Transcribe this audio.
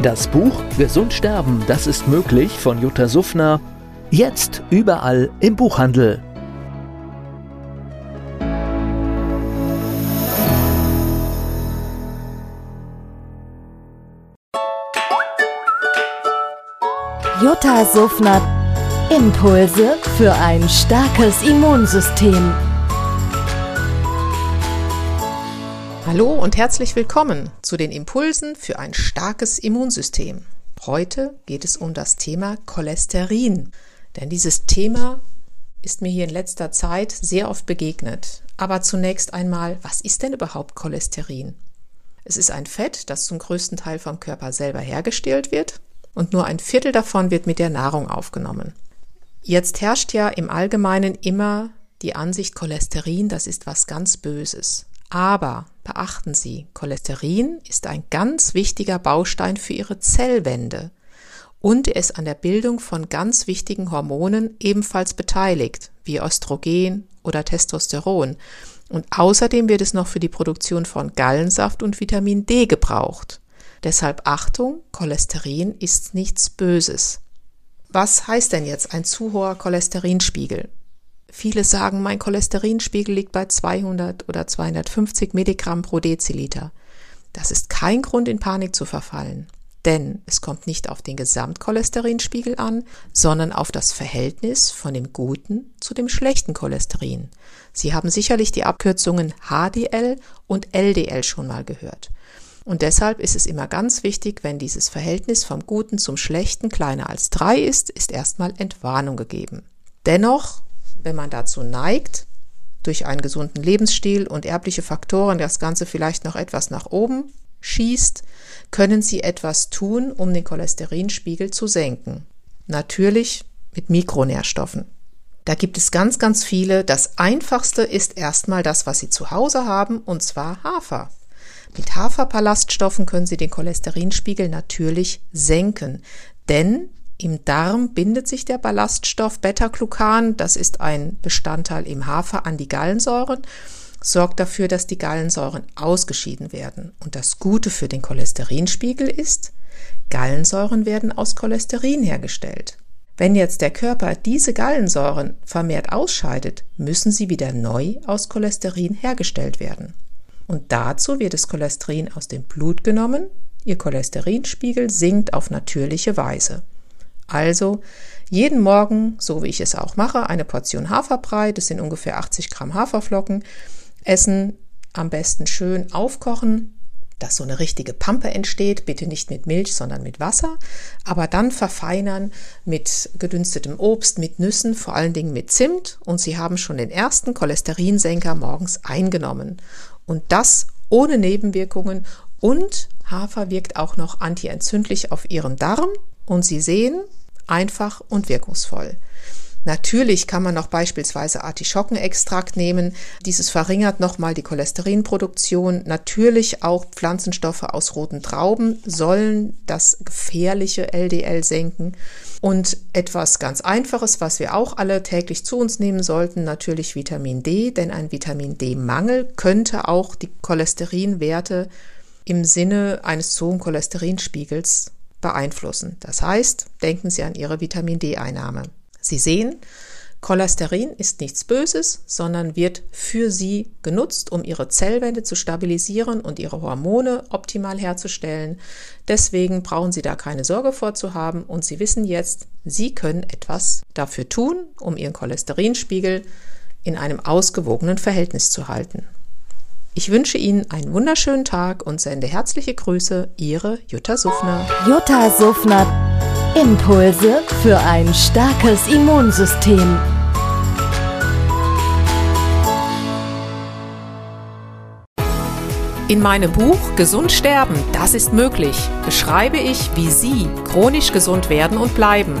Das Buch Gesund sterben, das ist möglich von Jutta Suffner. Jetzt überall im Buchhandel. Jutta Suffner. Impulse für ein starkes Immunsystem. Hallo und herzlich willkommen zu den Impulsen für ein starkes Immunsystem. Heute geht es um das Thema Cholesterin, denn dieses Thema ist mir hier in letzter Zeit sehr oft begegnet. Aber zunächst einmal, was ist denn überhaupt Cholesterin? Es ist ein Fett, das zum größten Teil vom Körper selber hergestellt wird und nur ein Viertel davon wird mit der Nahrung aufgenommen. Jetzt herrscht ja im Allgemeinen immer die Ansicht, Cholesterin, das ist was ganz Böses. Aber beachten Sie, Cholesterin ist ein ganz wichtiger Baustein für Ihre Zellwände und er ist an der Bildung von ganz wichtigen Hormonen ebenfalls beteiligt, wie Östrogen oder Testosteron. Und außerdem wird es noch für die Produktion von Gallensaft und Vitamin D gebraucht. Deshalb Achtung, Cholesterin ist nichts Böses. Was heißt denn jetzt ein zu hoher Cholesterinspiegel? Viele sagen, mein Cholesterinspiegel liegt bei 200 oder 250 Milligramm pro Deziliter. Das ist kein Grund, in Panik zu verfallen. Denn es kommt nicht auf den Gesamtcholesterinspiegel an, sondern auf das Verhältnis von dem guten zu dem schlechten Cholesterin. Sie haben sicherlich die Abkürzungen HDL und LDL schon mal gehört. Und deshalb ist es immer ganz wichtig, wenn dieses Verhältnis vom Guten zum Schlechten kleiner als drei ist, ist erstmal Entwarnung gegeben. Dennoch, wenn man dazu neigt, durch einen gesunden Lebensstil und erbliche Faktoren das Ganze vielleicht noch etwas nach oben schießt, können Sie etwas tun, um den Cholesterinspiegel zu senken. Natürlich mit Mikronährstoffen. Da gibt es ganz, ganz viele. Das einfachste ist erstmal das, was Sie zu Hause haben, und zwar Hafer. Mit Haferballaststoffen können Sie den Cholesterinspiegel natürlich senken, denn im Darm bindet sich der Ballaststoff Beta-Glucan, das ist ein Bestandteil im Hafer, an die Gallensäuren, sorgt dafür, dass die Gallensäuren ausgeschieden werden. Und das Gute für den Cholesterinspiegel ist, Gallensäuren werden aus Cholesterin hergestellt. Wenn jetzt der Körper diese Gallensäuren vermehrt ausscheidet, müssen sie wieder neu aus Cholesterin hergestellt werden. Und dazu wird das Cholesterin aus dem Blut genommen. Ihr Cholesterinspiegel sinkt auf natürliche Weise. Also jeden Morgen, so wie ich es auch mache, eine Portion Haferbrei, das sind ungefähr 80 Gramm Haferflocken, essen, am besten schön aufkochen, dass so eine richtige Pampe entsteht, bitte nicht mit Milch, sondern mit Wasser, aber dann verfeinern mit gedünstetem Obst, mit Nüssen, vor allen Dingen mit Zimt. Und Sie haben schon den ersten Cholesterinsenker morgens eingenommen. Und das ohne Nebenwirkungen. Und Hafer wirkt auch noch antientzündlich auf Ihren Darm. Und Sie sehen, einfach und wirkungsvoll. Natürlich kann man noch beispielsweise Artischockenextrakt nehmen. Dieses verringert nochmal die Cholesterinproduktion. Natürlich auch Pflanzenstoffe aus roten Trauben sollen das gefährliche LDL senken. Und etwas ganz Einfaches, was wir auch alle täglich zu uns nehmen sollten, natürlich Vitamin D, denn ein Vitamin D-Mangel könnte auch die Cholesterinwerte im Sinne eines hohen Cholesterinspiegels beeinflussen. Das heißt, denken Sie an Ihre Vitamin D-Einnahme. Sie sehen, Cholesterin ist nichts Böses, sondern wird für Sie genutzt, um Ihre Zellwände zu stabilisieren und Ihre Hormone optimal herzustellen. Deswegen brauchen Sie da keine Sorge vorzuhaben und Sie wissen jetzt, Sie können etwas dafür tun, um Ihren Cholesterinspiegel in einem ausgewogenen Verhältnis zu halten. Ich wünsche Ihnen einen wunderschönen Tag und sende herzliche Grüße, Ihre Jutta Suffner. Jutta Suffner Impulse für ein starkes Immunsystem. In meinem Buch Gesund sterben, das ist möglich, beschreibe ich, wie Sie chronisch gesund werden und bleiben.